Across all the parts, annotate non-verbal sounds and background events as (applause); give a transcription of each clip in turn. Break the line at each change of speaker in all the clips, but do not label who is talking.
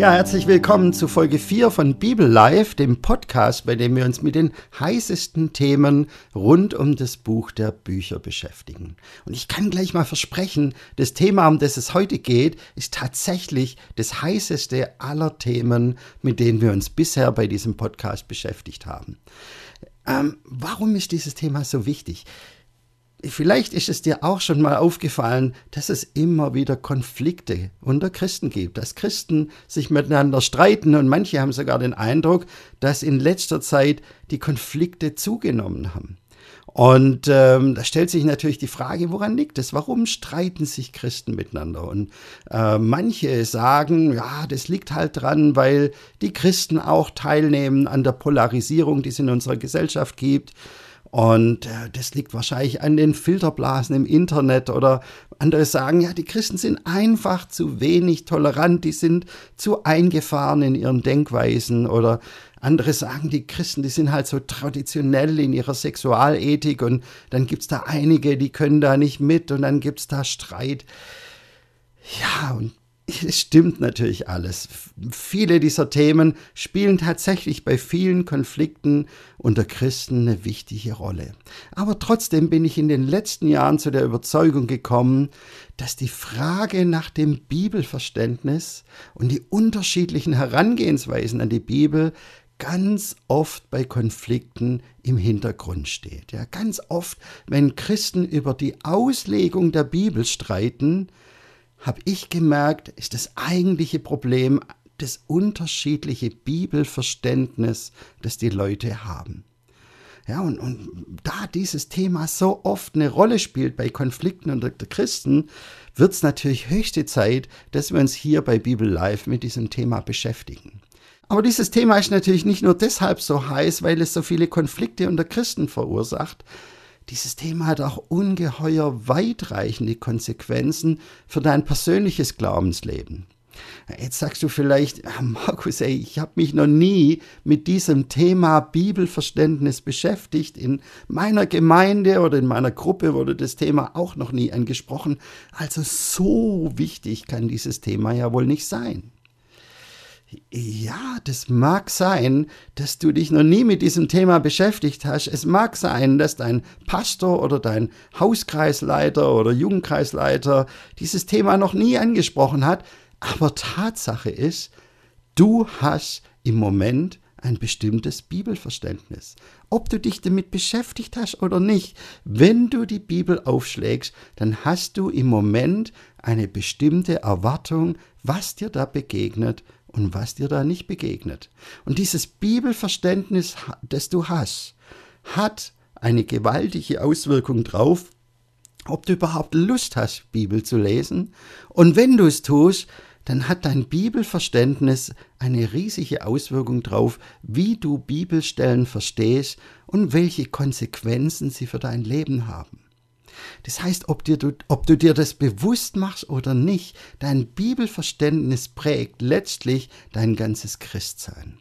Ja, herzlich willkommen zu Folge 4 von Bibel Live, dem Podcast, bei dem wir uns mit den heißesten Themen rund um das Buch der Bücher beschäftigen. Und ich kann gleich mal versprechen, das Thema, um das es heute geht, ist tatsächlich das heißeste aller Themen, mit denen wir uns bisher bei diesem Podcast beschäftigt haben. Ähm, warum ist dieses Thema so wichtig? Vielleicht ist es dir auch schon mal aufgefallen, dass es immer wieder Konflikte unter Christen gibt, dass Christen sich miteinander streiten und manche haben sogar den Eindruck, dass in letzter Zeit die Konflikte zugenommen haben. Und ähm, da stellt sich natürlich die Frage, woran liegt es? Warum streiten sich Christen miteinander? Und äh, manche sagen, ja, das liegt halt dran, weil die Christen auch teilnehmen an der Polarisierung, die es in unserer Gesellschaft gibt. Und äh, das liegt wahrscheinlich an den Filterblasen im Internet oder andere sagen, ja, die Christen sind einfach zu wenig tolerant, die sind zu eingefahren in ihren Denkweisen oder andere sagen, die Christen, die sind halt so traditionell in ihrer Sexualethik und dann gibt es da einige, die können da nicht mit und dann gibt es da Streit. Ja, und es (laughs) stimmt natürlich alles. Viele dieser Themen spielen tatsächlich bei vielen Konflikten unter Christen eine wichtige Rolle. Aber trotzdem bin ich in den letzten Jahren zu der Überzeugung gekommen, dass die Frage nach dem Bibelverständnis und die unterschiedlichen Herangehensweisen an die Bibel ganz oft bei Konflikten im Hintergrund steht. Ja, ganz oft, wenn Christen über die Auslegung der Bibel streiten, habe ich gemerkt, ist das eigentliche Problem das unterschiedliche Bibelverständnis, das die Leute haben. Ja, und, und da dieses Thema so oft eine Rolle spielt bei Konflikten unter Christen, wird es natürlich höchste Zeit, dass wir uns hier bei Bibel Live mit diesem Thema beschäftigen. Aber dieses Thema ist natürlich nicht nur deshalb so heiß, weil es so viele Konflikte unter Christen verursacht, dieses Thema hat auch ungeheuer weitreichende Konsequenzen für dein persönliches Glaubensleben. Jetzt sagst du vielleicht, ah, Markus, ey, ich habe mich noch nie mit diesem Thema Bibelverständnis beschäftigt. In meiner Gemeinde oder in meiner Gruppe wurde das Thema auch noch nie angesprochen. Also so wichtig kann dieses Thema ja wohl nicht sein. Ja, das mag sein, dass du dich noch nie mit diesem Thema beschäftigt hast. Es mag sein, dass dein Pastor oder dein Hauskreisleiter oder Jugendkreisleiter dieses Thema noch nie angesprochen hat. Aber Tatsache ist, du hast im Moment ein bestimmtes Bibelverständnis. Ob du dich damit beschäftigt hast oder nicht, wenn du die Bibel aufschlägst, dann hast du im Moment eine bestimmte Erwartung, was dir da begegnet und was dir da nicht begegnet. Und dieses Bibelverständnis, das du hast, hat eine gewaltige Auswirkung drauf, ob du überhaupt Lust hast, Bibel zu lesen. Und wenn du es tust, dann hat dein Bibelverständnis eine riesige Auswirkung drauf, wie du Bibelstellen verstehst und welche Konsequenzen sie für dein Leben haben. Das heißt, ob, dir, du, ob du dir das bewusst machst oder nicht, dein Bibelverständnis prägt letztlich dein ganzes Christsein.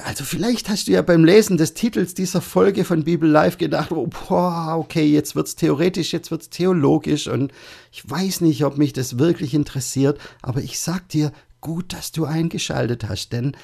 Also vielleicht hast du ja beim Lesen des Titels dieser Folge von Bibel Live gedacht, oh, boah, okay, jetzt wird's theoretisch, jetzt wird's theologisch und ich weiß nicht, ob mich das wirklich interessiert, aber ich sag dir, gut, dass du eingeschaltet hast, denn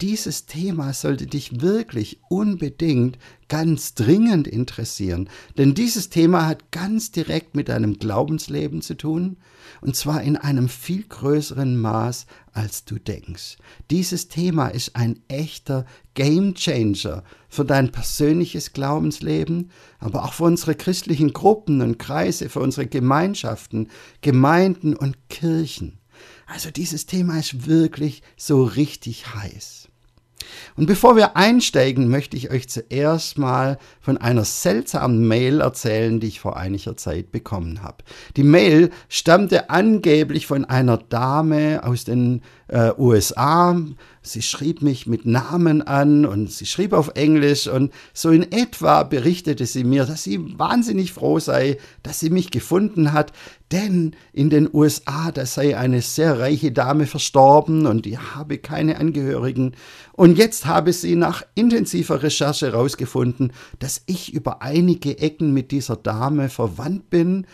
dieses Thema sollte dich wirklich unbedingt ganz dringend interessieren, denn dieses Thema hat ganz direkt mit deinem Glaubensleben zu tun, und zwar in einem viel größeren Maß, als du denkst. Dieses Thema ist ein echter Gamechanger für dein persönliches Glaubensleben, aber auch für unsere christlichen Gruppen und Kreise, für unsere Gemeinschaften, Gemeinden und Kirchen. Also dieses Thema ist wirklich so richtig heiß. Und bevor wir einsteigen, möchte ich euch zuerst mal von einer seltsamen Mail erzählen, die ich vor einiger Zeit bekommen habe. Die Mail stammte angeblich von einer Dame aus den äh, USA. Sie schrieb mich mit Namen an und sie schrieb auf Englisch und so in etwa berichtete sie mir, dass sie wahnsinnig froh sei, dass sie mich gefunden hat, denn in den USA, da sei eine sehr reiche Dame verstorben und die habe keine Angehörigen. Und jetzt habe sie nach intensiver Recherche herausgefunden, dass ich über einige Ecken mit dieser Dame verwandt bin.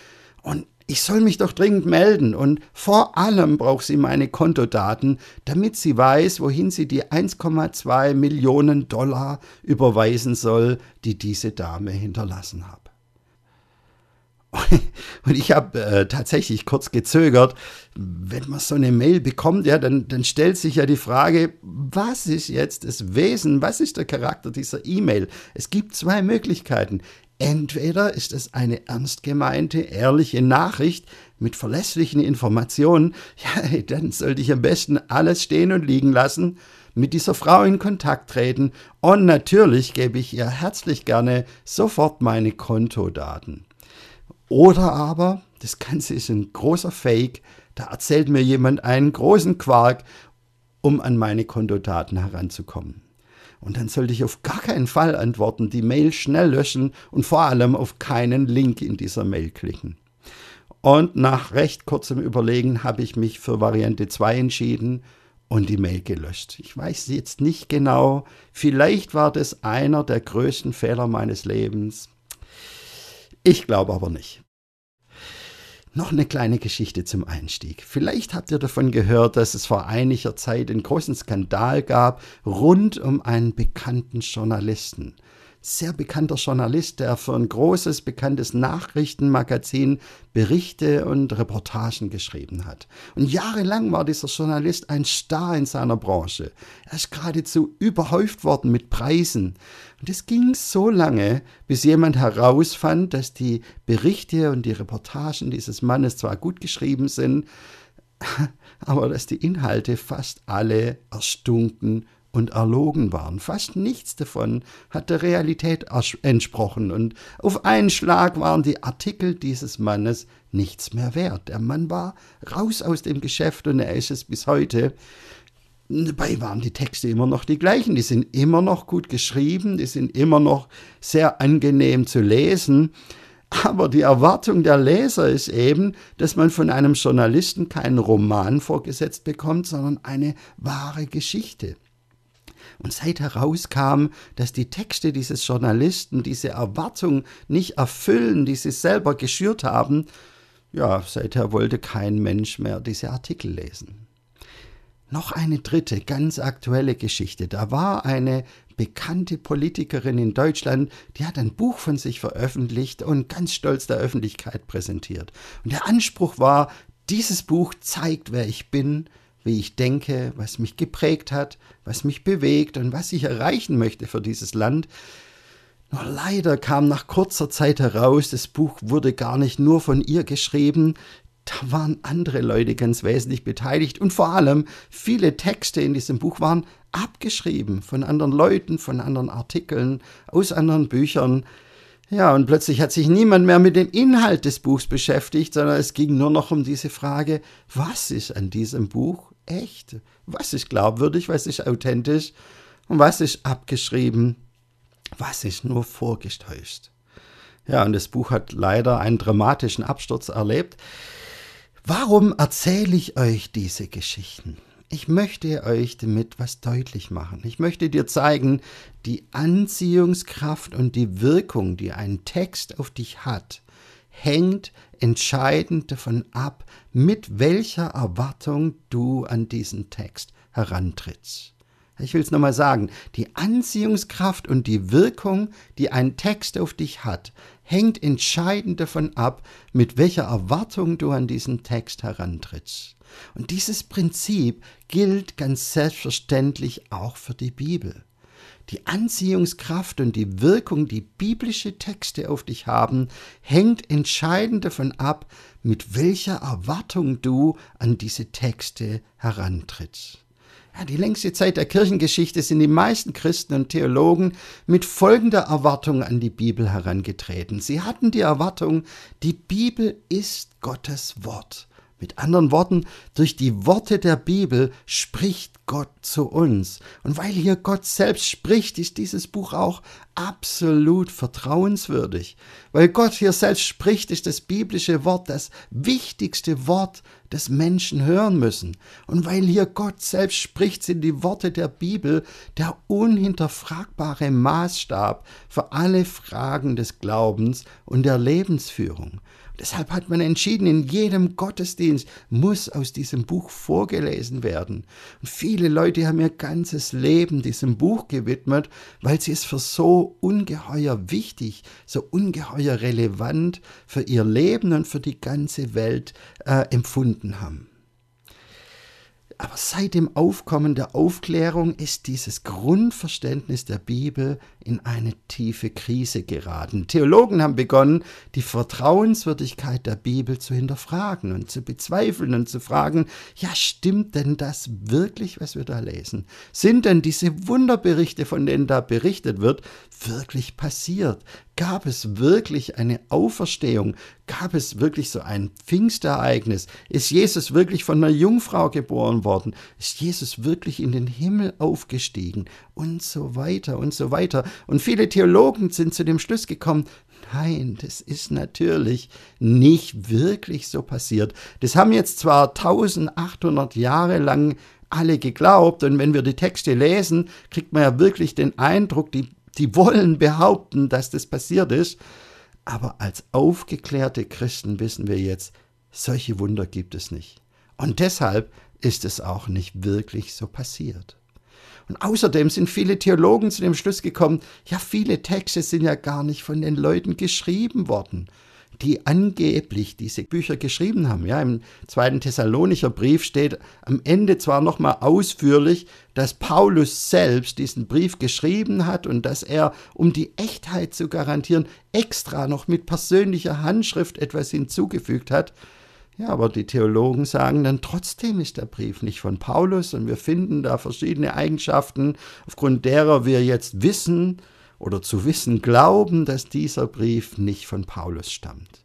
Und Ich soll mich doch dringend melden und vor allem braucht sie meine Kontodaten, damit sie weiß, wohin sie die 1,2 Millionen Dollar überweisen soll, die diese Dame hinterlassen hat. (laughs) Und ich habe äh, tatsächlich kurz gezögert. Wenn man so eine Mail bekommt, ja, dann, dann stellt sich ja die Frage, was ist jetzt das Wesen, was ist der Charakter dieser E-Mail? Es gibt zwei Möglichkeiten. Entweder ist es eine ernst gemeinte, ehrliche Nachricht mit verlässlichen Informationen, (laughs) ja, dann sollte ich am besten alles stehen und liegen lassen, mit dieser Frau in Kontakt treten und natürlich gebe ich ihr herzlich gerne sofort meine Kontodaten. Oder aber, das Ganze ist ein großer Fake, da erzählt mir jemand einen großen Quark, um an meine Kontodaten heranzukommen. Und dann sollte ich auf gar keinen Fall antworten, die Mail schnell löschen und vor allem auf keinen Link in dieser Mail klicken. Und nach recht kurzem Überlegen habe ich mich für Variante 2 entschieden und die Mail gelöscht. Ich weiß jetzt nicht genau, vielleicht war das einer der größten Fehler meines Lebens. Ich glaube aber nicht. Noch eine kleine Geschichte zum Einstieg. Vielleicht habt ihr davon gehört, dass es vor einiger Zeit einen großen Skandal gab rund um einen bekannten Journalisten sehr bekannter Journalist, der für ein großes, bekanntes Nachrichtenmagazin Berichte und Reportagen geschrieben hat. Und jahrelang war dieser Journalist ein Star in seiner Branche. Er ist geradezu überhäuft worden mit Preisen. Und es ging so lange, bis jemand herausfand, dass die Berichte und die Reportagen dieses Mannes zwar gut geschrieben sind, (laughs) aber dass die Inhalte fast alle erstunken und erlogen waren. Fast nichts davon hat der Realität entsprochen und auf einen Schlag waren die Artikel dieses Mannes nichts mehr wert. Der Mann war raus aus dem Geschäft und er ist es bis heute. Dabei waren die Texte immer noch die gleichen, die sind immer noch gut geschrieben, die sind immer noch sehr angenehm zu lesen. Aber die Erwartung der Leser ist eben, dass man von einem Journalisten keinen Roman vorgesetzt bekommt, sondern eine wahre Geschichte. Und seit herauskam, dass die Texte dieses Journalisten diese Erwartung nicht erfüllen, die sie selber geschürt haben, ja, seither wollte kein Mensch mehr diese Artikel lesen. Noch eine dritte, ganz aktuelle Geschichte. Da war eine bekannte Politikerin in Deutschland, die hat ein Buch von sich veröffentlicht und ganz stolz der Öffentlichkeit präsentiert. Und der Anspruch war, dieses Buch zeigt, wer ich bin, wie ich denke, was mich geprägt hat, was mich bewegt und was ich erreichen möchte für dieses Land. Nur leider kam nach kurzer Zeit heraus, das Buch wurde gar nicht nur von ihr geschrieben, da waren andere Leute ganz wesentlich beteiligt und vor allem viele Texte in diesem Buch waren abgeschrieben von anderen Leuten, von anderen Artikeln, aus anderen Büchern. Ja, und plötzlich hat sich niemand mehr mit dem Inhalt des Buchs beschäftigt, sondern es ging nur noch um diese Frage, was ist an diesem Buch echt? Was ist glaubwürdig? Was ist authentisch? Und was ist abgeschrieben? Was ist nur vorgetäuscht? Ja, und das Buch hat leider einen dramatischen Absturz erlebt. Warum erzähle ich euch diese Geschichten? Ich möchte euch damit was deutlich machen. Ich möchte dir zeigen, die Anziehungskraft und die Wirkung, die ein Text auf dich hat, hängt entscheidend davon ab, mit welcher Erwartung du an diesen Text herantrittst. Ich will es nochmal sagen, die Anziehungskraft und die Wirkung, die ein Text auf dich hat, hängt entscheidend davon ab, mit welcher Erwartung du an diesen Text herantrittst. Und dieses Prinzip gilt ganz selbstverständlich auch für die Bibel. Die Anziehungskraft und die Wirkung, die biblische Texte auf dich haben, hängt entscheidend davon ab, mit welcher Erwartung du an diese Texte herantrittst. Die längste Zeit der Kirchengeschichte sind die meisten Christen und Theologen mit folgender Erwartung an die Bibel herangetreten. Sie hatten die Erwartung, die Bibel ist Gottes Wort. Mit anderen Worten, durch die Worte der Bibel spricht Gott zu uns. Und weil hier Gott selbst spricht, ist dieses Buch auch absolut vertrauenswürdig. Weil Gott hier selbst spricht, ist das biblische Wort das wichtigste Wort, das Menschen hören müssen. Und weil hier Gott selbst spricht, sind die Worte der Bibel der unhinterfragbare Maßstab für alle Fragen des Glaubens und der Lebensführung. Deshalb hat man entschieden, in jedem Gottesdienst muss aus diesem Buch vorgelesen werden. Und viele Leute haben ihr ganzes Leben diesem Buch gewidmet, weil sie es für so ungeheuer wichtig, so ungeheuer relevant für ihr Leben und für die ganze Welt äh, empfunden haben. Aber seit dem Aufkommen der Aufklärung ist dieses Grundverständnis der Bibel in eine tiefe Krise geraten. Theologen haben begonnen, die Vertrauenswürdigkeit der Bibel zu hinterfragen und zu bezweifeln und zu fragen, ja, stimmt denn das wirklich, was wir da lesen? Sind denn diese Wunderberichte, von denen da berichtet wird, wirklich passiert? Gab es wirklich eine Auferstehung? Gab es wirklich so ein Pfingstereignis? Ist Jesus wirklich von einer Jungfrau geboren worden? Ist Jesus wirklich in den Himmel aufgestiegen? Und so weiter und so weiter. Und viele Theologen sind zu dem Schluss gekommen, nein, das ist natürlich nicht wirklich so passiert. Das haben jetzt zwar 1800 Jahre lang alle geglaubt und wenn wir die Texte lesen, kriegt man ja wirklich den Eindruck, die die wollen behaupten, dass das passiert ist. Aber als aufgeklärte Christen wissen wir jetzt, solche Wunder gibt es nicht. Und deshalb ist es auch nicht wirklich so passiert. Und außerdem sind viele Theologen zu dem Schluss gekommen, ja, viele Texte sind ja gar nicht von den Leuten geschrieben worden die angeblich diese Bücher geschrieben haben. Ja, im zweiten Thessalonicher Brief steht am Ende zwar nochmal ausführlich, dass Paulus selbst diesen Brief geschrieben hat und dass er, um die Echtheit zu garantieren, extra noch mit persönlicher Handschrift etwas hinzugefügt hat. Ja, aber die Theologen sagen dann, trotzdem ist der Brief nicht von Paulus und wir finden da verschiedene Eigenschaften, aufgrund derer wir jetzt wissen, oder zu wissen glauben, dass dieser Brief nicht von Paulus stammt.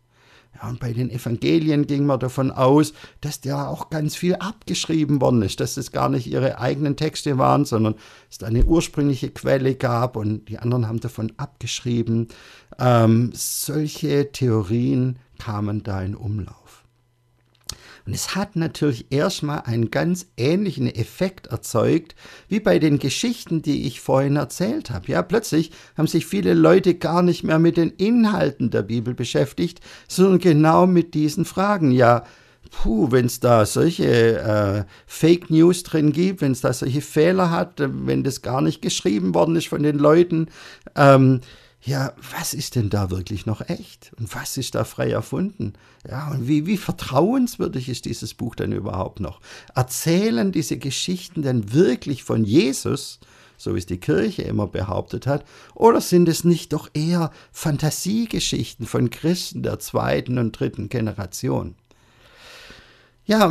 Ja, und bei den Evangelien ging man davon aus, dass da auch ganz viel abgeschrieben worden ist, dass es gar nicht ihre eigenen Texte waren, sondern es eine ursprüngliche Quelle gab und die anderen haben davon abgeschrieben. Ähm, solche Theorien kamen da in Umlauf. Und es hat natürlich erstmal einen ganz ähnlichen Effekt erzeugt, wie bei den Geschichten, die ich vorhin erzählt habe. Ja, plötzlich haben sich viele Leute gar nicht mehr mit den Inhalten der Bibel beschäftigt, sondern genau mit diesen Fragen. Ja, puh, wenn es da solche äh, Fake News drin gibt, wenn es da solche Fehler hat, wenn das gar nicht geschrieben worden ist von den Leuten, ähm, ja, was ist denn da wirklich noch echt? Und was ist da frei erfunden? Ja, und wie, wie vertrauenswürdig ist dieses Buch denn überhaupt noch? Erzählen diese Geschichten denn wirklich von Jesus, so wie es die Kirche immer behauptet hat, oder sind es nicht doch eher Fantasiegeschichten von Christen der zweiten und dritten Generation? Ja,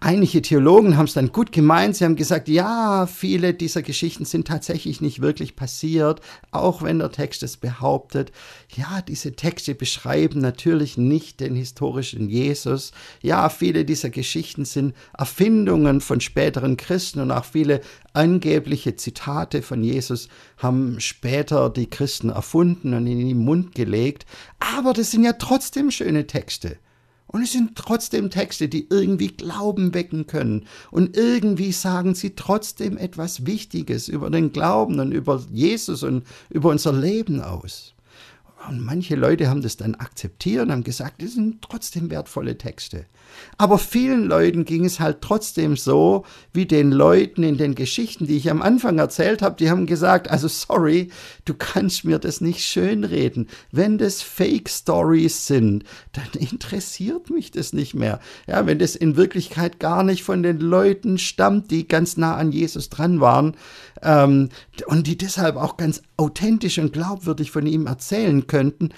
einige Theologen haben es dann gut gemeint. Sie haben gesagt, ja, viele dieser Geschichten sind tatsächlich nicht wirklich passiert, auch wenn der Text es behauptet. Ja, diese Texte beschreiben natürlich nicht den historischen Jesus. Ja, viele dieser Geschichten sind Erfindungen von späteren Christen und auch viele angebliche Zitate von Jesus haben später die Christen erfunden und in den Mund gelegt. Aber das sind ja trotzdem schöne Texte. Und es sind trotzdem Texte, die irgendwie Glauben wecken können. Und irgendwie sagen sie trotzdem etwas Wichtiges über den Glauben und über Jesus und über unser Leben aus. Und manche Leute haben das dann akzeptiert und haben gesagt, das sind trotzdem wertvolle Texte. Aber vielen Leuten ging es halt trotzdem so, wie den Leuten in den Geschichten, die ich am Anfang erzählt habe, die haben gesagt, also sorry, du kannst mir das nicht schönreden. Wenn das Fake Stories sind, dann interessiert mich das nicht mehr. Ja, wenn das in Wirklichkeit gar nicht von den Leuten stammt, die ganz nah an Jesus dran waren, ähm, und die deshalb auch ganz authentisch und glaubwürdig von ihm erzählen könnten,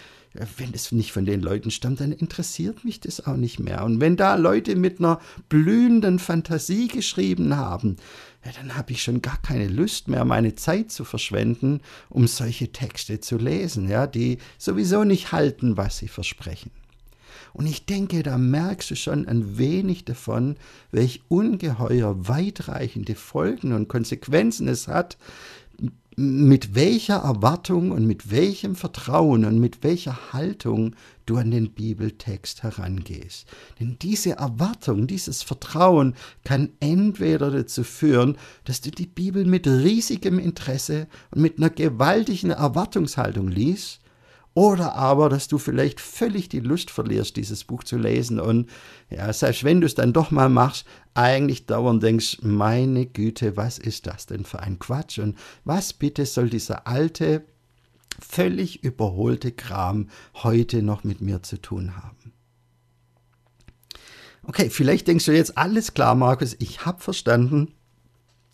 wenn es nicht von den Leuten stammt, dann interessiert mich das auch nicht mehr. Und wenn da Leute mit einer blühenden Fantasie geschrieben haben, ja, dann habe ich schon gar keine Lust mehr, meine Zeit zu verschwenden, um solche Texte zu lesen, ja, die sowieso nicht halten, was sie versprechen. Und ich denke, da merkst du schon ein wenig davon, welch ungeheuer weitreichende Folgen und Konsequenzen es hat, mit welcher Erwartung und mit welchem Vertrauen und mit welcher Haltung du an den Bibeltext herangehst. Denn diese Erwartung, dieses Vertrauen kann entweder dazu führen, dass du die Bibel mit riesigem Interesse und mit einer gewaltigen Erwartungshaltung liest, oder aber, dass du vielleicht völlig die Lust verlierst, dieses Buch zu lesen und ja, selbst wenn du es dann doch mal machst, eigentlich dauernd denkst, meine Güte, was ist das denn für ein Quatsch und was bitte soll dieser alte, völlig überholte Kram heute noch mit mir zu tun haben? Okay, vielleicht denkst du jetzt, alles klar, Markus, ich habe verstanden,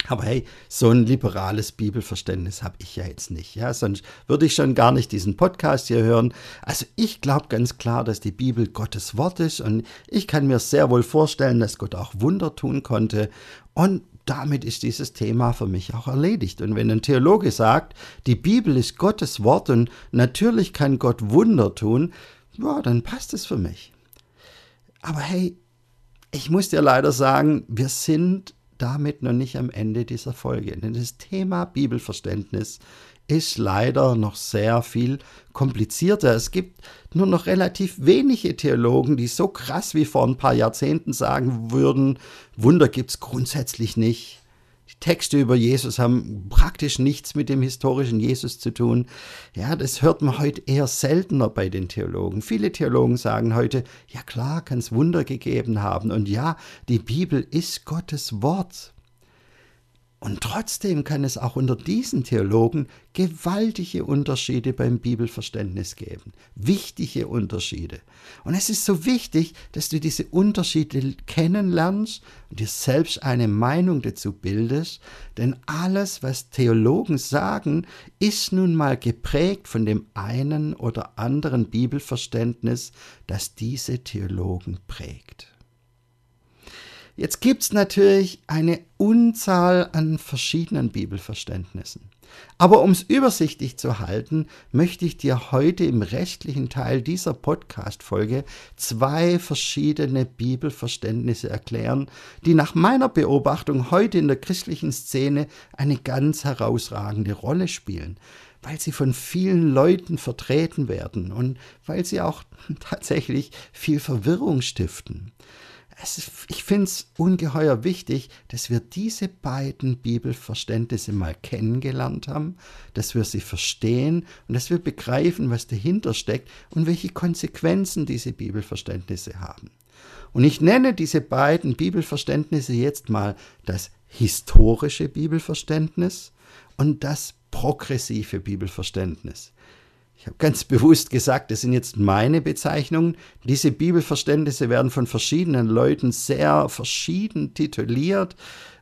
aber hey, so ein liberales Bibelverständnis habe ich ja jetzt nicht. Ja, sonst würde ich schon gar nicht diesen Podcast hier hören. Also ich glaube ganz klar, dass die Bibel Gottes Wort ist und ich kann mir sehr wohl vorstellen, dass Gott auch Wunder tun konnte. Und damit ist dieses Thema für mich auch erledigt. Und wenn ein Theologe sagt, die Bibel ist Gottes Wort und natürlich kann Gott Wunder tun, ja, dann passt es für mich. Aber hey, ich muss dir leider sagen, wir sind damit noch nicht am Ende dieser Folge. Denn das Thema Bibelverständnis ist leider noch sehr viel komplizierter. Es gibt nur noch relativ wenige Theologen, die so krass wie vor ein paar Jahrzehnten sagen würden, Wunder gibt es grundsätzlich nicht. Die Texte über Jesus haben praktisch nichts mit dem historischen Jesus zu tun. Ja, das hört man heute eher seltener bei den Theologen. Viele Theologen sagen heute, ja klar, kann es Wunder gegeben haben. Und ja, die Bibel ist Gottes Wort. Und trotzdem kann es auch unter diesen Theologen gewaltige Unterschiede beim Bibelverständnis geben. Wichtige Unterschiede. Und es ist so wichtig, dass du diese Unterschiede kennenlernst und dir selbst eine Meinung dazu bildest, denn alles, was Theologen sagen, ist nun mal geprägt von dem einen oder anderen Bibelverständnis, das diese Theologen prägt. Jetzt gibt es natürlich eine Unzahl an verschiedenen Bibelverständnissen. Aber um es übersichtlich zu halten, möchte ich dir heute im restlichen Teil dieser Podcast-Folge zwei verschiedene Bibelverständnisse erklären, die nach meiner Beobachtung heute in der christlichen Szene eine ganz herausragende Rolle spielen weil sie von vielen Leuten vertreten werden und weil sie auch (laughs) tatsächlich viel Verwirrung stiften ist, ich finde es ungeheuer wichtig, dass wir diese beiden Bibelverständnisse mal kennengelernt haben, dass wir sie verstehen und dass wir begreifen, was dahinter steckt und welche Konsequenzen diese Bibelverständnisse haben. Und ich nenne diese beiden Bibelverständnisse jetzt mal das historische Bibelverständnis und das progressive Bibelverständnis. Ich habe ganz (laughs) bewusst gesagt, das sind jetzt meine Bezeichnungen. Diese Bibelverständnisse werden von verschiedenen Leuten sehr verschieden tituliert.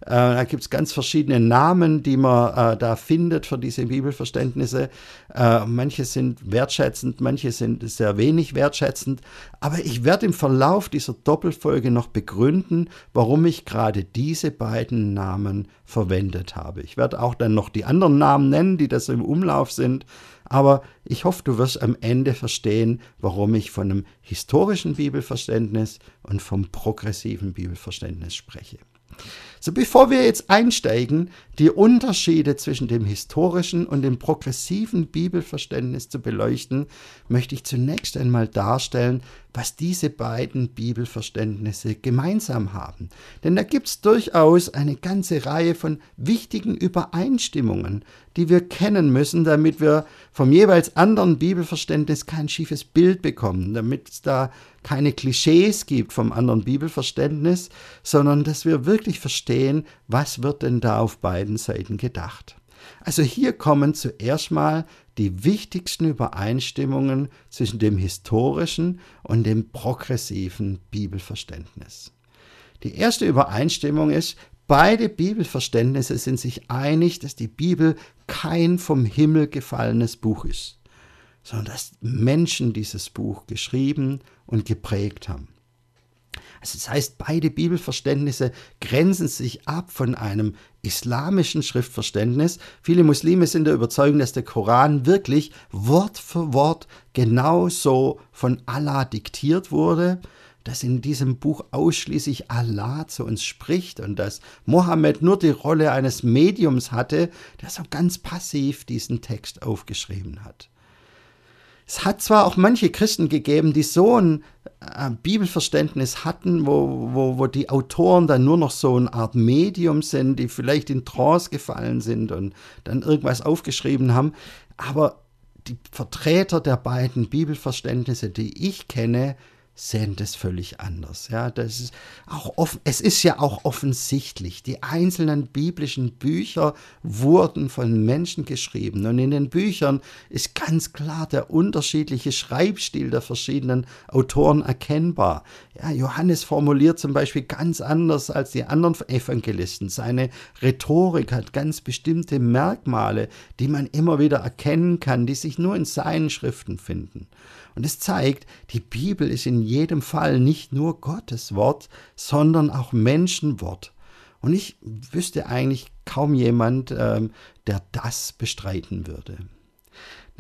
Äh, da gibt es ganz verschiedene Namen, die man äh, da findet für diese Bibelverständnisse. Äh, manche sind wertschätzend, manche sind sehr wenig wertschätzend. Aber ich werde im Verlauf dieser Doppelfolge noch begründen, warum ich gerade diese beiden Namen verwendet habe. Ich werde auch dann noch die anderen Namen nennen, die das im Umlauf sind. Aber ich hoffe, du wirst am Ende verstehen, warum ich von einem historischen Bibelverständnis und vom progressiven Bibelverständnis spreche. So, bevor wir jetzt einsteigen, die Unterschiede zwischen dem historischen und dem progressiven Bibelverständnis zu beleuchten, möchte ich zunächst einmal darstellen, was diese beiden Bibelverständnisse gemeinsam haben. Denn da gibt es durchaus eine ganze Reihe von wichtigen Übereinstimmungen, die wir kennen müssen, damit wir vom jeweils anderen Bibelverständnis kein schiefes Bild bekommen, damit es da keine Klischees gibt vom anderen Bibelverständnis, sondern dass wir wirklich verstehen, was wird denn da auf beiden Seiten gedacht. Also hier kommen zuerst mal die wichtigsten Übereinstimmungen zwischen dem historischen und dem progressiven Bibelverständnis. Die erste Übereinstimmung ist, beide Bibelverständnisse sind sich einig, dass die Bibel kein vom Himmel gefallenes Buch ist, sondern dass Menschen dieses Buch geschrieben und geprägt haben. Also das heißt, beide Bibelverständnisse grenzen sich ab von einem islamischen Schriftverständnis. Viele Muslime sind der Überzeugung, dass der Koran wirklich Wort für Wort genauso von Allah diktiert wurde. dass in diesem Buch ausschließlich Allah zu uns spricht und dass Mohammed nur die Rolle eines Mediums hatte, der so ganz passiv diesen Text aufgeschrieben hat. Es hat zwar auch manche Christen gegeben, die so ein äh, Bibelverständnis hatten, wo, wo, wo die Autoren dann nur noch so eine Art Medium sind, die vielleicht in Trance gefallen sind und dann irgendwas aufgeschrieben haben, aber die Vertreter der beiden Bibelverständnisse, die ich kenne, sehen das völlig anders. Ja, das ist auch offen, es ist ja auch offensichtlich, die einzelnen biblischen Bücher wurden von Menschen geschrieben und in den Büchern ist ganz klar der unterschiedliche Schreibstil der verschiedenen Autoren erkennbar. Ja, Johannes formuliert zum Beispiel ganz anders als die anderen Evangelisten. Seine Rhetorik hat ganz bestimmte Merkmale, die man immer wieder erkennen kann, die sich nur in seinen Schriften finden. Und es zeigt, die Bibel ist in jedem Fall nicht nur Gottes Wort, sondern auch Menschenwort. Und ich wüsste eigentlich kaum jemand, ähm, der das bestreiten würde.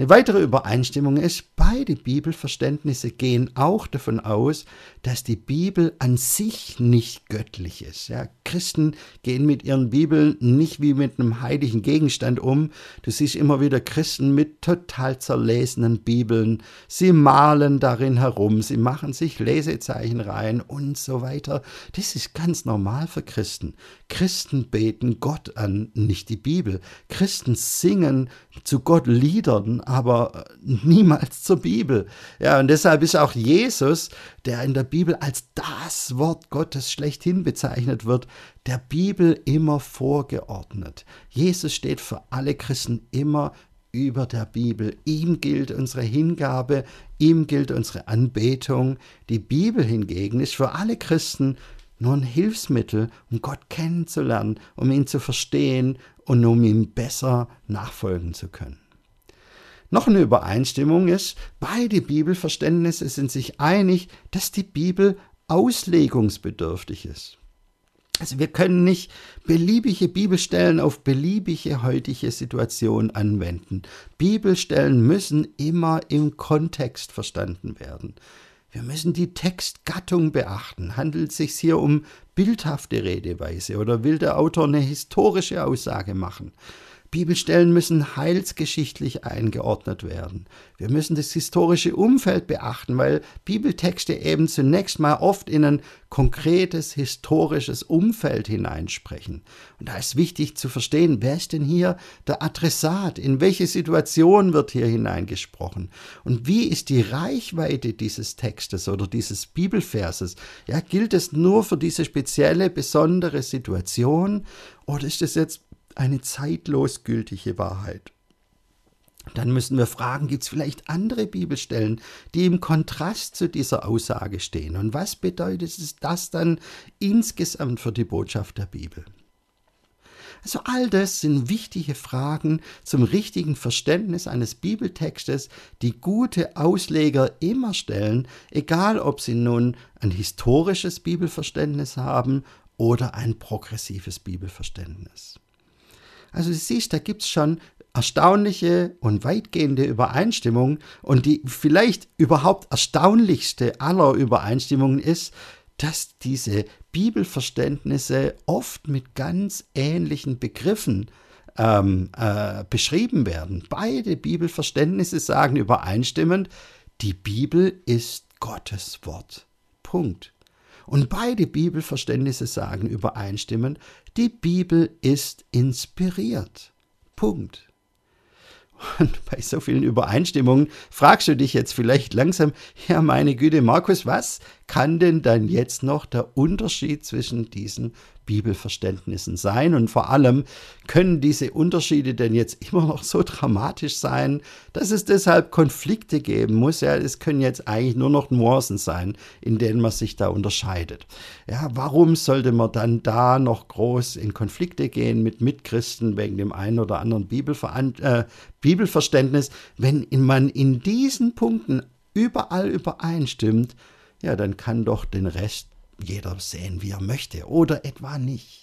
Eine weitere Übereinstimmung ist, beide Bibelverständnisse gehen auch davon aus, dass die Bibel an sich nicht göttlich ist. Ja, Christen gehen mit ihren Bibeln nicht wie mit einem heiligen Gegenstand um. Du siehst immer wieder Christen mit total zerlesenen Bibeln. Sie malen darin herum, sie machen sich Lesezeichen rein und so weiter. Das ist ganz normal für Christen. Christen beten Gott an, nicht die Bibel. Christen singen zu Gott Liedern, aber niemals zur Bibel. Ja, und deshalb ist auch Jesus, der in der Bibel als das Wort Gottes schlechthin bezeichnet wird, der Bibel immer vorgeordnet. Jesus steht für alle Christen immer über der Bibel. Ihm gilt unsere Hingabe, ihm gilt unsere Anbetung. Die Bibel hingegen ist für alle Christen nur ein Hilfsmittel, um Gott kennenzulernen, um ihn zu verstehen und um ihm besser nachfolgen zu können. Noch eine Übereinstimmung ist, beide Bibelverständnisse sind sich einig, dass die Bibel auslegungsbedürftig ist. Also wir können nicht beliebige Bibelstellen auf beliebige heutige Situationen anwenden. Bibelstellen müssen immer im Kontext verstanden werden. Wir müssen die Textgattung beachten. Handelt es sich hier um bildhafte Redeweise oder will der Autor eine historische Aussage machen? Bibelstellen müssen heilsgeschichtlich eingeordnet werden. Wir müssen das historische Umfeld beachten, weil Bibeltexte eben zunächst mal oft in ein konkretes historisches Umfeld hineinsprechen. Und da ist wichtig zu verstehen, wer ist denn hier der Adressat? In welche Situation wird hier hineingesprochen? Und wie ist die Reichweite dieses Textes oder dieses Bibelverses? Ja, gilt es nur für diese spezielle, besondere Situation oder ist es jetzt eine zeitlos gültige Wahrheit. Dann müssen wir fragen, gibt es vielleicht andere Bibelstellen, die im Kontrast zu dieser Aussage stehen? Und was bedeutet das dann insgesamt für die Botschaft der Bibel? Also all das sind wichtige Fragen zum richtigen Verständnis eines Bibeltextes, die gute Ausleger immer stellen, egal ob sie nun ein historisches Bibelverständnis haben oder ein progressives Bibelverständnis. Also du siehst, da gibt es schon erstaunliche und weitgehende Übereinstimmungen. Und die vielleicht überhaupt erstaunlichste aller Übereinstimmungen ist, dass diese Bibelverständnisse oft mit ganz ähnlichen Begriffen ähm, äh, beschrieben werden. Beide Bibelverständnisse sagen übereinstimmend, die Bibel ist Gottes Wort. Punkt. Und beide Bibelverständnisse sagen übereinstimmend, die Bibel ist inspiriert. Punkt. Und bei so vielen Übereinstimmungen fragst du dich jetzt vielleicht langsam, ja meine Güte, Markus, was kann denn dann jetzt noch der Unterschied zwischen diesen Bibelverständnissen sein? Und vor allem, können diese Unterschiede denn jetzt immer noch so dramatisch sein, dass es deshalb Konflikte geben muss? Ja, es können jetzt eigentlich nur noch Nuancen sein, in denen man sich da unterscheidet. Ja, warum sollte man dann da noch groß in Konflikte gehen mit Mitchristen wegen dem einen oder anderen Bibelveran äh, Bibelverständnis, wenn man in diesen Punkten überall übereinstimmt, ja, dann kann doch den Rest jeder sehen, wie er möchte oder etwa nicht.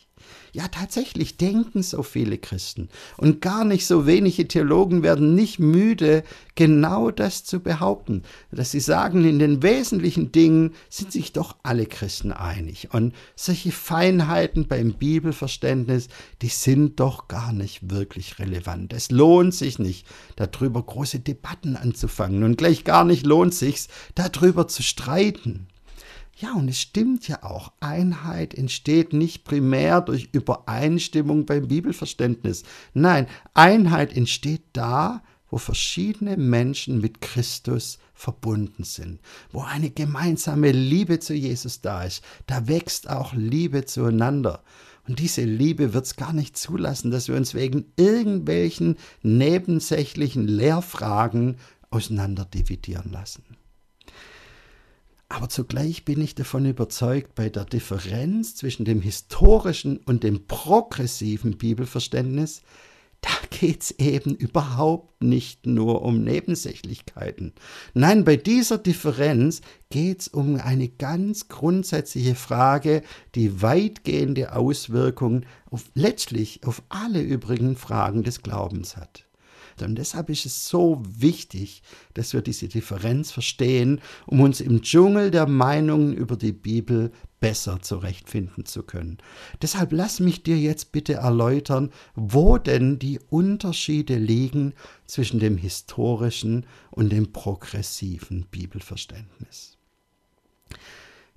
Ja, tatsächlich denken so viele Christen. Und gar nicht so wenige Theologen werden nicht müde, genau das zu behaupten. Dass sie sagen, in den wesentlichen Dingen sind sich doch alle Christen einig. Und solche Feinheiten beim Bibelverständnis, die sind doch gar nicht wirklich relevant. Es lohnt sich nicht, darüber große Debatten anzufangen. Und gleich gar nicht lohnt sich's, darüber zu streiten. Ja, und es stimmt ja auch, Einheit entsteht nicht primär durch Übereinstimmung beim Bibelverständnis. Nein, Einheit entsteht da, wo verschiedene Menschen mit Christus verbunden sind, wo eine gemeinsame Liebe zu Jesus da ist. Da wächst auch Liebe zueinander. Und diese Liebe wird es gar nicht zulassen, dass wir uns wegen irgendwelchen nebensächlichen Lehrfragen auseinanderdividieren lassen. Aber zugleich bin ich davon überzeugt, bei der Differenz zwischen dem historischen und dem progressiven Bibelverständnis, da geht's eben überhaupt nicht nur um Nebensächlichkeiten. Nein, bei dieser Differenz geht's um eine ganz grundsätzliche Frage, die weitgehende Auswirkungen auf, letztlich auf alle übrigen Fragen des Glaubens hat. Und deshalb ist es so wichtig, dass wir diese Differenz verstehen, um uns im Dschungel der Meinungen über die Bibel besser zurechtfinden zu können. Deshalb lass mich dir jetzt bitte erläutern, wo denn die Unterschiede liegen zwischen dem historischen und dem progressiven Bibelverständnis.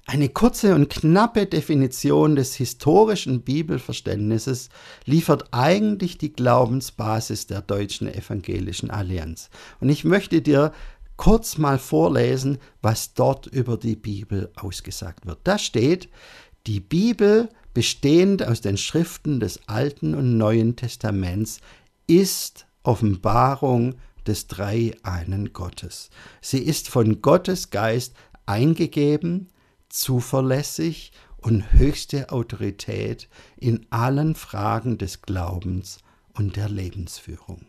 Eine kurze und knappe Definition des historischen Bibelverständnisses liefert eigentlich die Glaubensbasis der deutschen evangelischen Allianz. Und ich möchte dir kurz mal vorlesen, was dort über die Bibel ausgesagt wird. Da steht, die Bibel, bestehend aus den Schriften des Alten und Neuen Testaments, ist Offenbarung des Dreieinen Gottes. Sie ist von Gottes Geist eingegeben, zuverlässig und höchste Autorität in allen Fragen des Glaubens und der Lebensführung.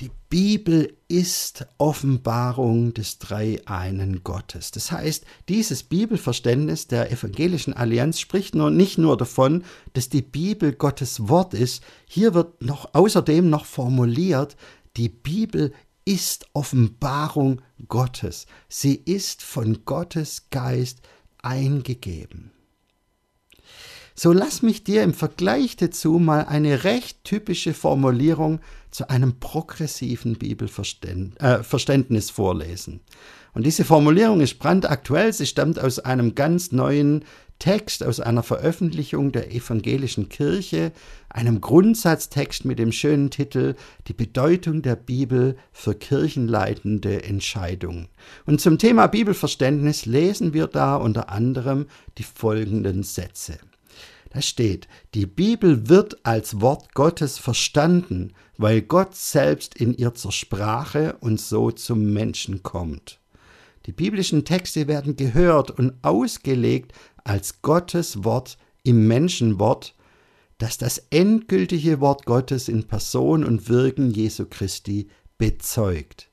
Die Bibel ist Offenbarung des Dreieinen Gottes. Das heißt, dieses Bibelverständnis der evangelischen Allianz spricht nur nicht nur davon, dass die Bibel Gottes Wort ist, hier wird noch außerdem noch formuliert, die Bibel ist Offenbarung Gottes. Sie ist von Gottes Geist eingegeben. So lass mich dir im Vergleich dazu mal eine recht typische Formulierung zu einem progressiven Bibelverständnis äh, vorlesen. Und diese Formulierung ist brandaktuell, sie stammt aus einem ganz neuen Text aus einer Veröffentlichung der evangelischen Kirche, einem Grundsatztext mit dem schönen Titel Die Bedeutung der Bibel für kirchenleitende Entscheidungen. Und zum Thema Bibelverständnis lesen wir da unter anderem die folgenden Sätze. Da steht, die Bibel wird als Wort Gottes verstanden, weil Gott selbst in ihr zur Sprache und so zum Menschen kommt. Die biblischen Texte werden gehört und ausgelegt als Gottes Wort im Menschenwort, das das endgültige Wort Gottes in Person und Wirken Jesu Christi bezeugt.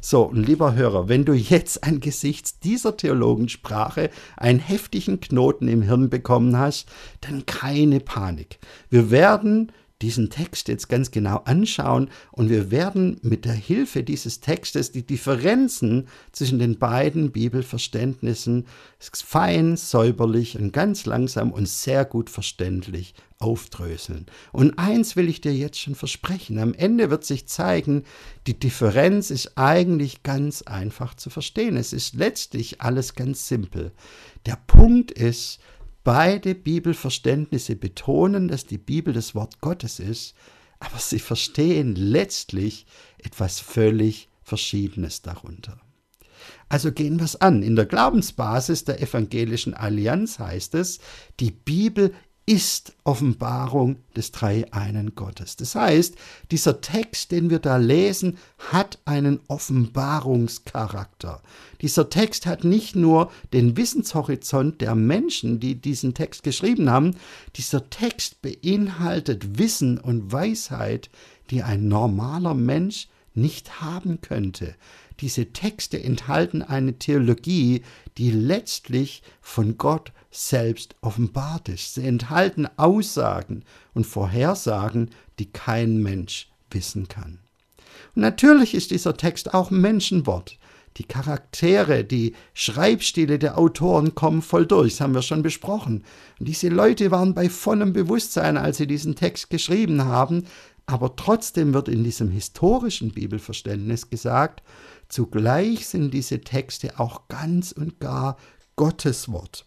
So, lieber Hörer, wenn du jetzt angesichts dieser Theologensprache einen heftigen Knoten im Hirn bekommen hast, dann keine Panik. Wir werden diesen Text jetzt ganz genau anschauen und wir werden mit der Hilfe dieses Textes die Differenzen zwischen den beiden Bibelverständnissen fein, säuberlich und ganz langsam und sehr gut verständlich aufdröseln. Und eins will ich dir jetzt schon versprechen, am Ende wird sich zeigen, die Differenz ist eigentlich ganz einfach zu verstehen. Es ist letztlich alles ganz simpel. Der Punkt ist, Beide Bibelverständnisse betonen, dass die Bibel das Wort Gottes ist, aber sie verstehen letztlich etwas völlig Verschiedenes darunter. Also gehen wir es an. In der Glaubensbasis der evangelischen Allianz heißt es, die Bibel ist Offenbarung des Dreieinen Gottes. Das heißt, dieser Text, den wir da lesen, hat einen Offenbarungscharakter. Dieser Text hat nicht nur den Wissenshorizont der Menschen, die diesen Text geschrieben haben, dieser Text beinhaltet Wissen und Weisheit, die ein normaler Mensch nicht haben könnte. Diese Texte enthalten eine Theologie, die letztlich von Gott selbst offenbart ist. Sie enthalten Aussagen und Vorhersagen, die kein Mensch wissen kann. Und natürlich ist dieser Text auch Menschenwort. Die Charaktere, die Schreibstile der Autoren kommen voll durch, das haben wir schon besprochen. Und diese Leute waren bei vollem Bewusstsein, als sie diesen Text geschrieben haben, aber trotzdem wird in diesem historischen Bibelverständnis gesagt, zugleich sind diese Texte auch ganz und gar Gottes Wort.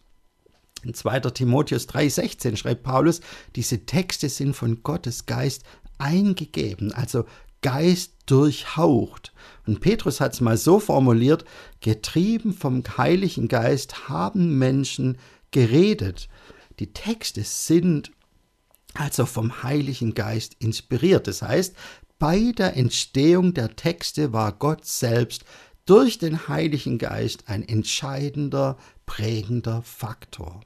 In 2. Timotheus 3,16 schreibt Paulus, diese Texte sind von Gottes Geist eingegeben, also Geist durchhaucht. Und Petrus hat es mal so formuliert, getrieben vom Heiligen Geist haben Menschen geredet. Die Texte sind also vom Heiligen Geist inspiriert. Das heißt, bei der Entstehung der Texte war Gott selbst durch den Heiligen Geist ein entscheidender, prägender Faktor.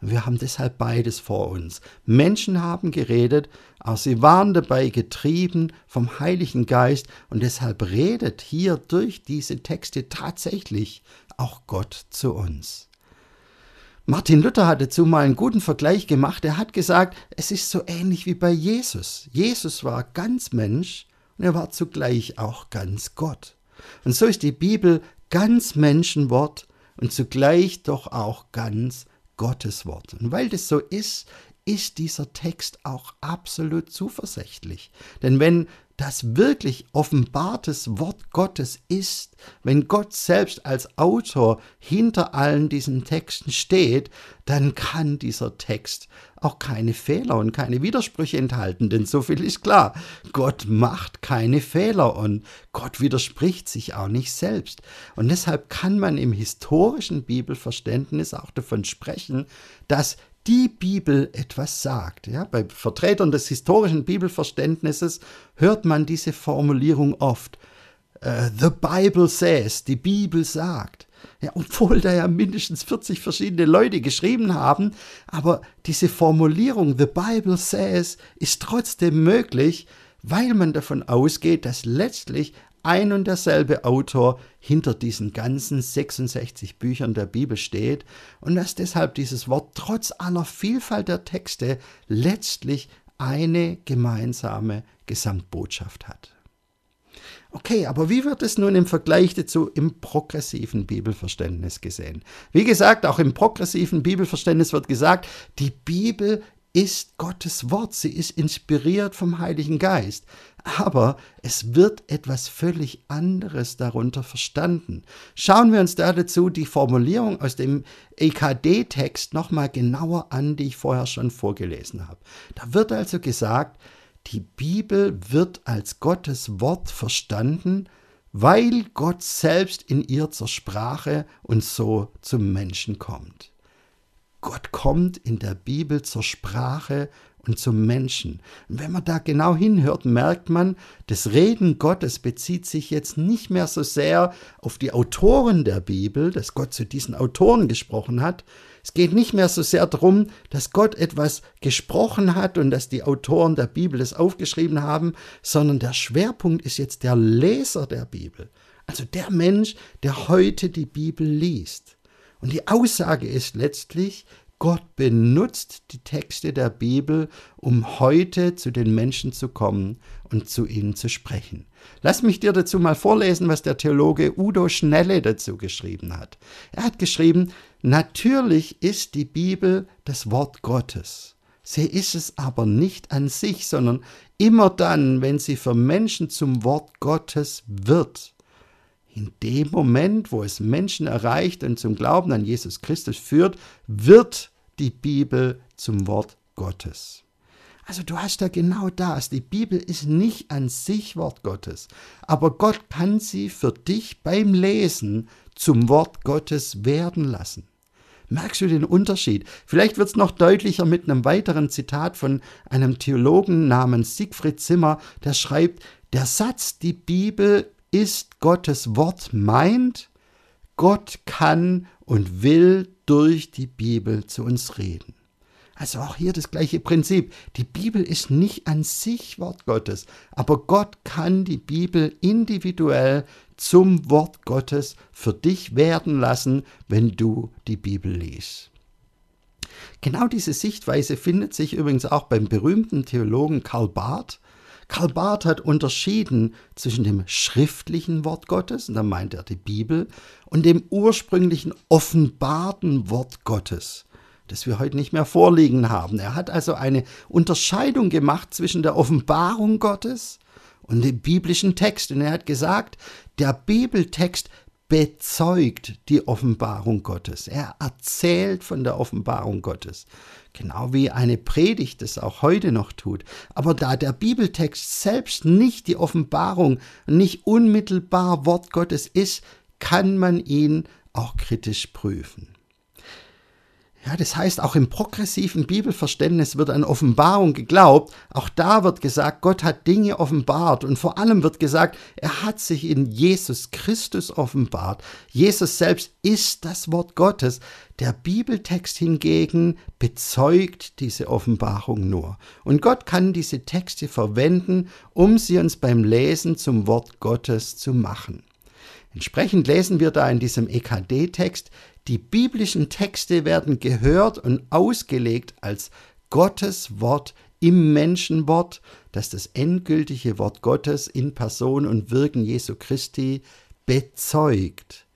Wir haben deshalb beides vor uns. Menschen haben geredet, auch sie waren dabei getrieben vom Heiligen Geist und deshalb redet hier durch diese Texte tatsächlich auch Gott zu uns. Martin Luther hat dazu mal einen guten Vergleich gemacht. Er hat gesagt, es ist so ähnlich wie bei Jesus. Jesus war ganz Mensch und er war zugleich auch ganz Gott. Und so ist die Bibel ganz Menschenwort und zugleich doch auch ganz Gottes Wort. Und weil das so ist, ist dieser Text auch absolut zuversichtlich. Denn wenn das wirklich offenbartes Wort Gottes ist, wenn Gott selbst als Autor hinter allen diesen Texten steht, dann kann dieser Text auch keine Fehler und keine Widersprüche enthalten, denn so viel ist klar, Gott macht keine Fehler und Gott widerspricht sich auch nicht selbst. Und deshalb kann man im historischen Bibelverständnis auch davon sprechen, dass die Bibel etwas sagt. Ja, bei Vertretern des historischen Bibelverständnisses hört man diese Formulierung oft. Uh, the Bible says, die Bibel sagt. Ja, obwohl da ja mindestens 40 verschiedene Leute geschrieben haben, aber diese Formulierung The Bible says ist trotzdem möglich, weil man davon ausgeht, dass letztlich ein und derselbe Autor hinter diesen ganzen 66 Büchern der Bibel steht und dass deshalb dieses Wort trotz aller Vielfalt der Texte letztlich eine gemeinsame Gesamtbotschaft hat. Okay, aber wie wird es nun im Vergleich dazu im progressiven Bibelverständnis gesehen? Wie gesagt, auch im progressiven Bibelverständnis wird gesagt, die Bibel ist Gottes Wort, sie ist inspiriert vom Heiligen Geist. Aber es wird etwas völlig anderes darunter verstanden. Schauen wir uns da dazu die Formulierung aus dem EKD-Text nochmal genauer an, die ich vorher schon vorgelesen habe. Da wird also gesagt, die Bibel wird als Gottes Wort verstanden, weil Gott selbst in ihr zur Sprache und so zum Menschen kommt. Gott kommt in der Bibel zur Sprache und zum Menschen. Und wenn man da genau hinhört, merkt man, das Reden Gottes bezieht sich jetzt nicht mehr so sehr auf die Autoren der Bibel, dass Gott zu diesen Autoren gesprochen hat. Es geht nicht mehr so sehr darum, dass Gott etwas gesprochen hat und dass die Autoren der Bibel es aufgeschrieben haben, sondern der Schwerpunkt ist jetzt der Leser der Bibel. Also der Mensch, der heute die Bibel liest. Und die Aussage ist letztlich, Gott benutzt die Texte der Bibel, um heute zu den Menschen zu kommen und zu ihnen zu sprechen. Lass mich dir dazu mal vorlesen, was der Theologe Udo Schnelle dazu geschrieben hat. Er hat geschrieben, natürlich ist die Bibel das Wort Gottes. Sie ist es aber nicht an sich, sondern immer dann, wenn sie für Menschen zum Wort Gottes wird. In dem Moment, wo es Menschen erreicht und zum Glauben an Jesus Christus führt, wird die Bibel zum Wort Gottes. Also du hast da genau das. Die Bibel ist nicht an sich Wort Gottes, aber Gott kann sie für dich beim Lesen zum Wort Gottes werden lassen. Merkst du den Unterschied? Vielleicht wird es noch deutlicher mit einem weiteren Zitat von einem Theologen namens Siegfried Zimmer, der schreibt, der Satz, die Bibel ist Gottes Wort meint, Gott kann und will durch die Bibel zu uns reden. Also auch hier das gleiche Prinzip. Die Bibel ist nicht an sich Wort Gottes, aber Gott kann die Bibel individuell zum Wort Gottes für dich werden lassen, wenn du die Bibel liest. Genau diese Sichtweise findet sich übrigens auch beim berühmten Theologen Karl Barth. Karl Barth hat unterschieden zwischen dem schriftlichen Wort Gottes, und da meint er die Bibel, und dem ursprünglichen offenbarten Wort Gottes das wir heute nicht mehr vorliegen haben. Er hat also eine Unterscheidung gemacht zwischen der Offenbarung Gottes und dem biblischen Text. Und er hat gesagt, der Bibeltext bezeugt die Offenbarung Gottes. Er erzählt von der Offenbarung Gottes. Genau wie eine Predigt es auch heute noch tut. Aber da der Bibeltext selbst nicht die Offenbarung, nicht unmittelbar Wort Gottes ist, kann man ihn auch kritisch prüfen. Ja, das heißt, auch im progressiven Bibelverständnis wird an Offenbarung geglaubt. Auch da wird gesagt, Gott hat Dinge offenbart. Und vor allem wird gesagt, er hat sich in Jesus Christus offenbart. Jesus selbst ist das Wort Gottes. Der Bibeltext hingegen bezeugt diese Offenbarung nur. Und Gott kann diese Texte verwenden, um sie uns beim Lesen zum Wort Gottes zu machen. Entsprechend lesen wir da in diesem EKD-Text, die biblischen Texte werden gehört und ausgelegt als Gottes Wort im Menschenwort, das das endgültige Wort Gottes in Person und Wirken Jesu Christi bezeugt.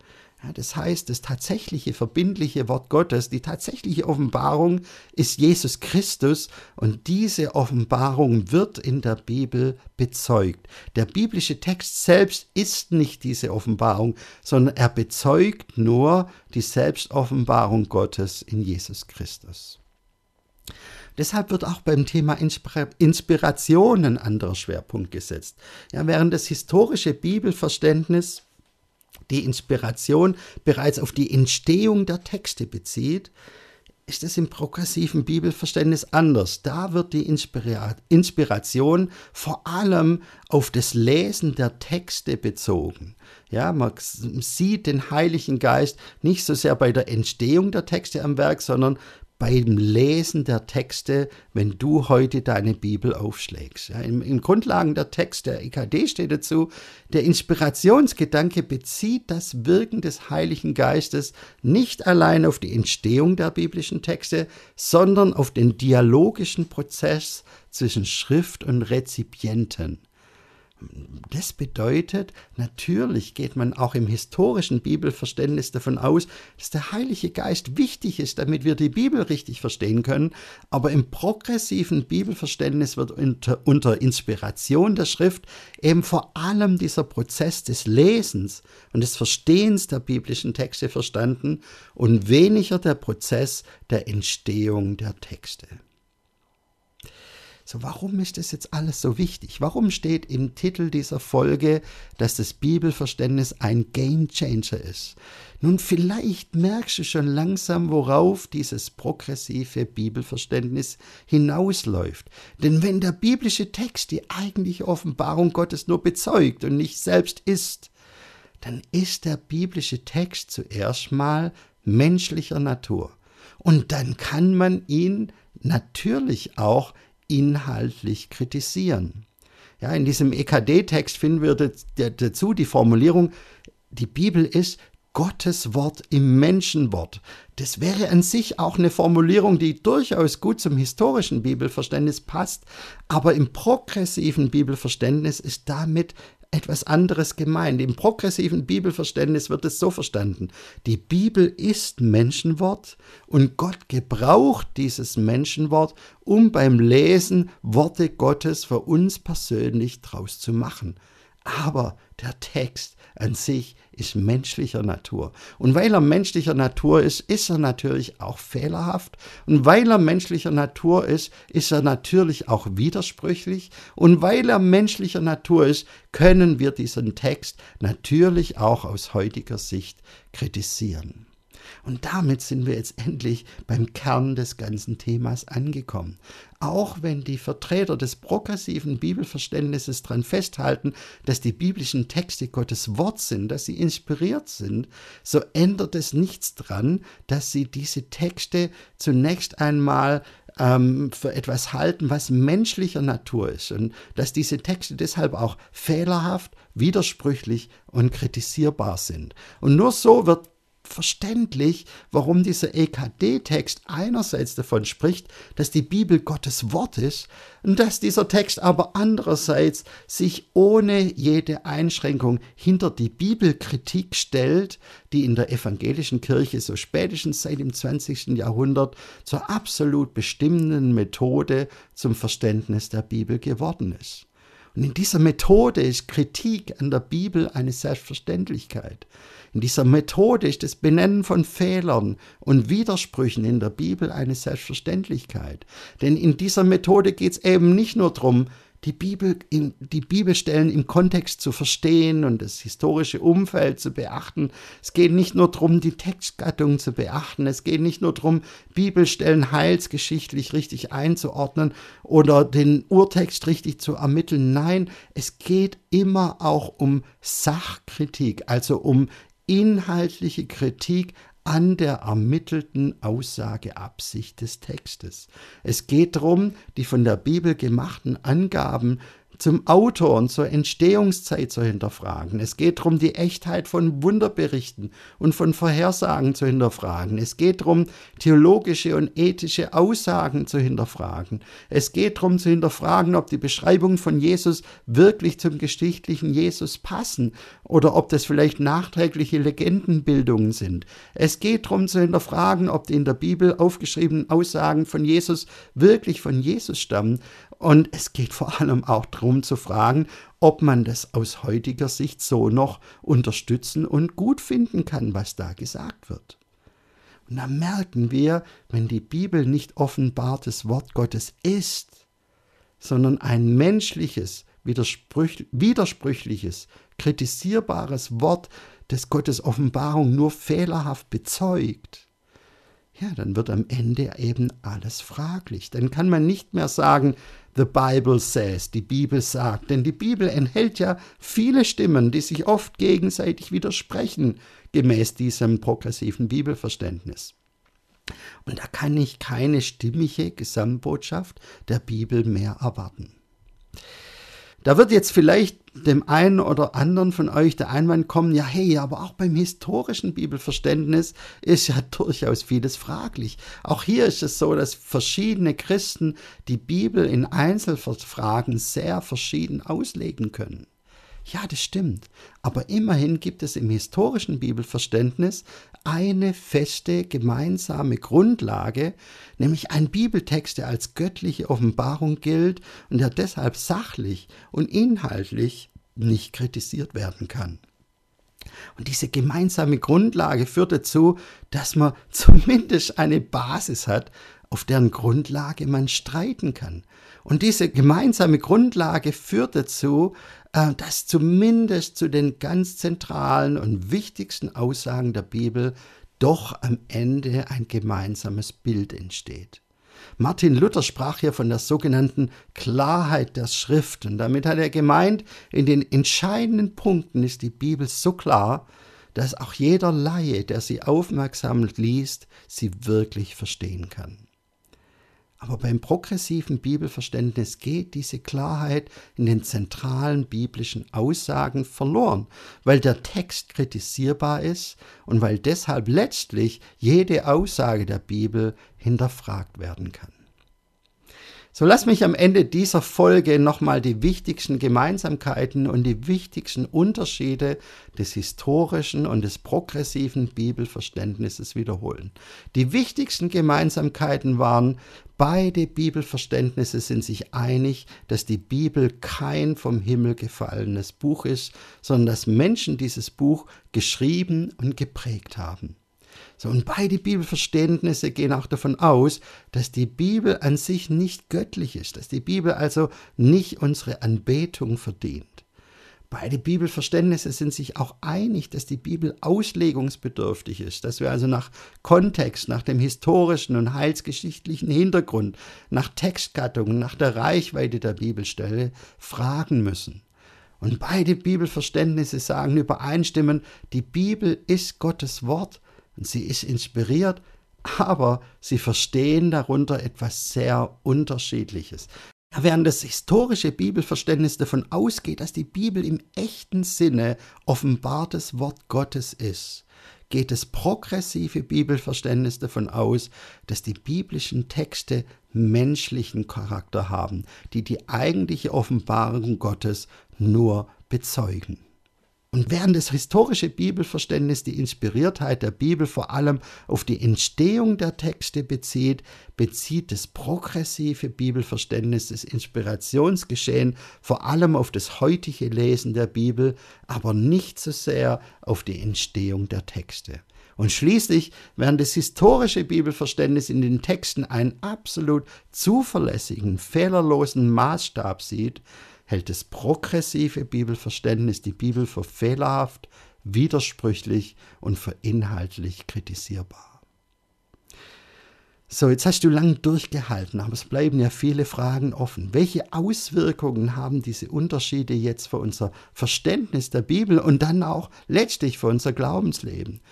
Ja, das heißt, das tatsächliche verbindliche Wort Gottes, die tatsächliche Offenbarung ist Jesus Christus und diese Offenbarung wird in der Bibel bezeugt. Der biblische Text selbst ist nicht diese Offenbarung, sondern er bezeugt nur die Selbstoffenbarung Gottes in Jesus Christus. Deshalb wird auch beim Thema Inspiration ein anderer Schwerpunkt gesetzt. Ja, während das historische Bibelverständnis die Inspiration bereits auf die Entstehung der Texte bezieht, ist es im progressiven Bibelverständnis anders. Da wird die Inspira Inspiration vor allem auf das Lesen der Texte bezogen. Ja, man sieht den Heiligen Geist nicht so sehr bei der Entstehung der Texte am Werk, sondern beim Lesen der Texte, wenn du heute deine Bibel aufschlägst. Ja, im, Im Grundlagen der Text der EKD steht dazu, der Inspirationsgedanke bezieht das Wirken des Heiligen Geistes nicht allein auf die Entstehung der biblischen Texte, sondern auf den dialogischen Prozess zwischen Schrift und Rezipienten. Das bedeutet, natürlich geht man auch im historischen Bibelverständnis davon aus, dass der Heilige Geist wichtig ist, damit wir die Bibel richtig verstehen können, aber im progressiven Bibelverständnis wird unter, unter Inspiration der Schrift eben vor allem dieser Prozess des Lesens und des Verstehens der biblischen Texte verstanden und weniger der Prozess der Entstehung der Texte. So, warum ist das jetzt alles so wichtig? Warum steht im Titel dieser Folge, dass das Bibelverständnis ein Game Changer ist? Nun, vielleicht merkst du schon langsam, worauf dieses progressive Bibelverständnis hinausläuft. Denn wenn der biblische Text die eigentliche Offenbarung Gottes nur bezeugt und nicht selbst ist, dann ist der biblische Text zuerst mal menschlicher Natur. Und dann kann man ihn natürlich auch inhaltlich kritisieren. Ja, in diesem EKD-Text finden wir dazu die Formulierung, die Bibel ist Gottes Wort im Menschenwort. Das wäre an sich auch eine Formulierung, die durchaus gut zum historischen Bibelverständnis passt, aber im progressiven Bibelverständnis ist damit etwas anderes gemeint. Im progressiven Bibelverständnis wird es so verstanden. Die Bibel ist Menschenwort und Gott gebraucht dieses Menschenwort, um beim Lesen Worte Gottes für uns persönlich draus zu machen. Aber der Text an sich ist menschlicher Natur. Und weil er menschlicher Natur ist, ist er natürlich auch fehlerhaft. Und weil er menschlicher Natur ist, ist er natürlich auch widersprüchlich. Und weil er menschlicher Natur ist, können wir diesen Text natürlich auch aus heutiger Sicht kritisieren. Und damit sind wir jetzt endlich beim Kern des ganzen Themas angekommen. Auch wenn die Vertreter des progressiven Bibelverständnisses daran festhalten, dass die biblischen Texte Gottes Wort sind, dass sie inspiriert sind, so ändert es nichts daran, dass sie diese Texte zunächst einmal ähm, für etwas halten, was menschlicher Natur ist und dass diese Texte deshalb auch fehlerhaft, widersprüchlich und kritisierbar sind. Und nur so wird verständlich, warum dieser EKD-Text einerseits davon spricht, dass die Bibel Gottes Wort ist und dass dieser Text aber andererseits sich ohne jede Einschränkung hinter die Bibelkritik stellt, die in der evangelischen Kirche so spätestens seit dem 20. Jahrhundert zur absolut bestimmenden Methode zum Verständnis der Bibel geworden ist. Und in dieser Methode ist Kritik an der Bibel eine Selbstverständlichkeit. In dieser Methode ist das Benennen von Fehlern und Widersprüchen in der Bibel eine Selbstverständlichkeit. Denn in dieser Methode geht es eben nicht nur darum, die, Bibel, die Bibelstellen im Kontext zu verstehen und das historische Umfeld zu beachten. Es geht nicht nur darum, die Textgattung zu beachten. Es geht nicht nur darum, Bibelstellen heilsgeschichtlich richtig einzuordnen oder den Urtext richtig zu ermitteln. Nein, es geht immer auch um Sachkritik, also um inhaltliche Kritik an der ermittelten Aussageabsicht des Textes. Es geht darum, die von der Bibel gemachten Angaben zum Autor und zur Entstehungszeit zu hinterfragen. Es geht darum, die Echtheit von Wunderberichten und von Vorhersagen zu hinterfragen. Es geht darum, theologische und ethische Aussagen zu hinterfragen. Es geht darum zu hinterfragen, ob die Beschreibungen von Jesus wirklich zum geschichtlichen Jesus passen oder ob das vielleicht nachträgliche Legendenbildungen sind. Es geht darum zu hinterfragen, ob die in der Bibel aufgeschriebenen Aussagen von Jesus wirklich von Jesus stammen und es geht vor allem auch darum zu fragen, ob man das aus heutiger Sicht so noch unterstützen und gut finden kann, was da gesagt wird. Und da merken wir, wenn die Bibel nicht offenbartes Wort Gottes ist, sondern ein menschliches, widersprüch widersprüchliches, kritisierbares Wort, das Gottes Offenbarung nur fehlerhaft bezeugt, ja, dann wird am Ende eben alles fraglich. Dann kann man nicht mehr sagen, The Bible says, die Bibel sagt, denn die Bibel enthält ja viele Stimmen, die sich oft gegenseitig widersprechen, gemäß diesem progressiven Bibelverständnis. Und da kann ich keine stimmige Gesamtbotschaft der Bibel mehr erwarten. Da wird jetzt vielleicht dem einen oder anderen von euch der Einwand kommen, ja hey, aber auch beim historischen Bibelverständnis ist ja (laughs) durchaus vieles fraglich. Auch hier ist es so, dass verschiedene Christen die Bibel in Einzelfragen sehr verschieden auslegen können. Ja, das stimmt. Aber immerhin gibt es im historischen Bibelverständnis eine feste gemeinsame Grundlage, nämlich ein Bibeltext, der als göttliche Offenbarung gilt und der deshalb sachlich und inhaltlich nicht kritisiert werden kann. Und diese gemeinsame Grundlage führt dazu, dass man (laughs) zumindest eine Basis hat, auf deren Grundlage man streiten kann. Und diese gemeinsame Grundlage führt dazu, äh, dass zumindest zu den ganz zentralen und wichtigsten Aussagen der Bibel doch am Ende ein gemeinsames Bild entsteht. Martin Luther sprach hier von der sogenannten Klarheit der Schrift und damit hat er gemeint, in den entscheidenden Punkten ist die Bibel so klar, dass auch jeder Laie, der sie aufmerksam liest, sie wirklich verstehen kann. Aber beim progressiven Bibelverständnis geht diese Klarheit in den zentralen biblischen Aussagen verloren, weil der Text kritisierbar ist und weil deshalb letztlich jede Aussage der Bibel hinterfragt werden kann. So lass mich am Ende dieser Folge nochmal die wichtigsten Gemeinsamkeiten und die wichtigsten Unterschiede des historischen und des progressiven Bibelverständnisses wiederholen. Die wichtigsten Gemeinsamkeiten waren, beide Bibelverständnisse sind sich einig, dass die Bibel kein vom Himmel gefallenes Buch ist, sondern dass Menschen dieses Buch geschrieben und geprägt haben. So, und beide Bibelverständnisse gehen auch davon aus, dass die Bibel an sich nicht göttlich ist, dass die Bibel also nicht unsere Anbetung verdient. Beide Bibelverständnisse sind sich auch einig, dass die Bibel auslegungsbedürftig ist, dass wir also nach Kontext, nach dem historischen und heilsgeschichtlichen Hintergrund, nach Textgattungen, nach der Reichweite der Bibelstelle fragen müssen. Und beide Bibelverständnisse sagen übereinstimmend, die Bibel ist Gottes Wort und sie ist inspiriert, aber sie verstehen darunter etwas sehr Unterschiedliches. Während das historische Bibelverständnis davon ausgeht, dass die Bibel im echten Sinne offenbartes Wort Gottes ist, geht das progressive Bibelverständnis davon aus, dass die biblischen Texte menschlichen Charakter haben, die die eigentliche Offenbarung Gottes nur bezeugen. Und während das historische Bibelverständnis die Inspiriertheit der Bibel vor allem auf die Entstehung der Texte bezieht, bezieht das progressive Bibelverständnis das Inspirationsgeschehen vor allem auf das heutige Lesen der Bibel, aber nicht so sehr auf die Entstehung der Texte. Und schließlich, während das historische Bibelverständnis in den Texten einen absolut zuverlässigen, fehlerlosen Maßstab sieht, hält das progressive Bibelverständnis die Bibel für fehlerhaft, widersprüchlich und für inhaltlich kritisierbar. So, jetzt hast du lang durchgehalten, aber es bleiben ja viele Fragen offen. Welche Auswirkungen haben diese Unterschiede jetzt für unser Verständnis der Bibel und dann auch letztlich für unser Glaubensleben?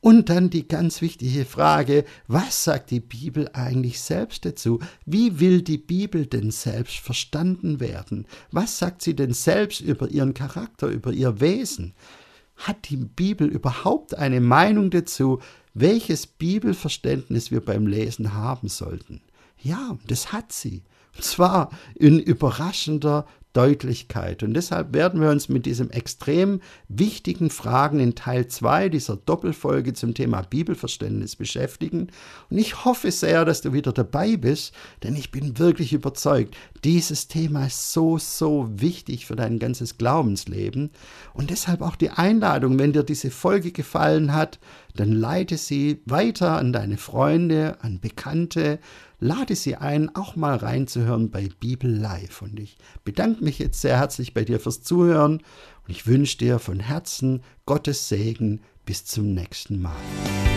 Und dann die ganz wichtige Frage, was sagt die Bibel eigentlich selbst dazu? Wie will die Bibel denn selbst verstanden werden? Was sagt sie denn selbst über ihren Charakter, über ihr Wesen? Hat die Bibel überhaupt eine Meinung dazu, welches Bibelverständnis wir beim Lesen haben sollten? Ja, das hat sie. Und zwar in überraschender Deutlichkeit. Und deshalb werden wir uns mit diesem extrem wichtigen Fragen in Teil 2 dieser Doppelfolge zum Thema Bibelverständnis beschäftigen. Und ich hoffe sehr, dass du wieder dabei bist, denn ich bin wirklich überzeugt, dieses Thema ist so, so wichtig für dein ganzes Glaubensleben. Und deshalb auch die Einladung, wenn dir diese Folge gefallen hat, dann leite sie weiter an deine Freunde, an Bekannte, lade sie ein, auch mal reinzuhören bei Bibel Live. Und ich bedanke mich jetzt sehr herzlich bei dir fürs Zuhören und ich wünsche dir von Herzen Gottes Segen. Bis zum nächsten Mal.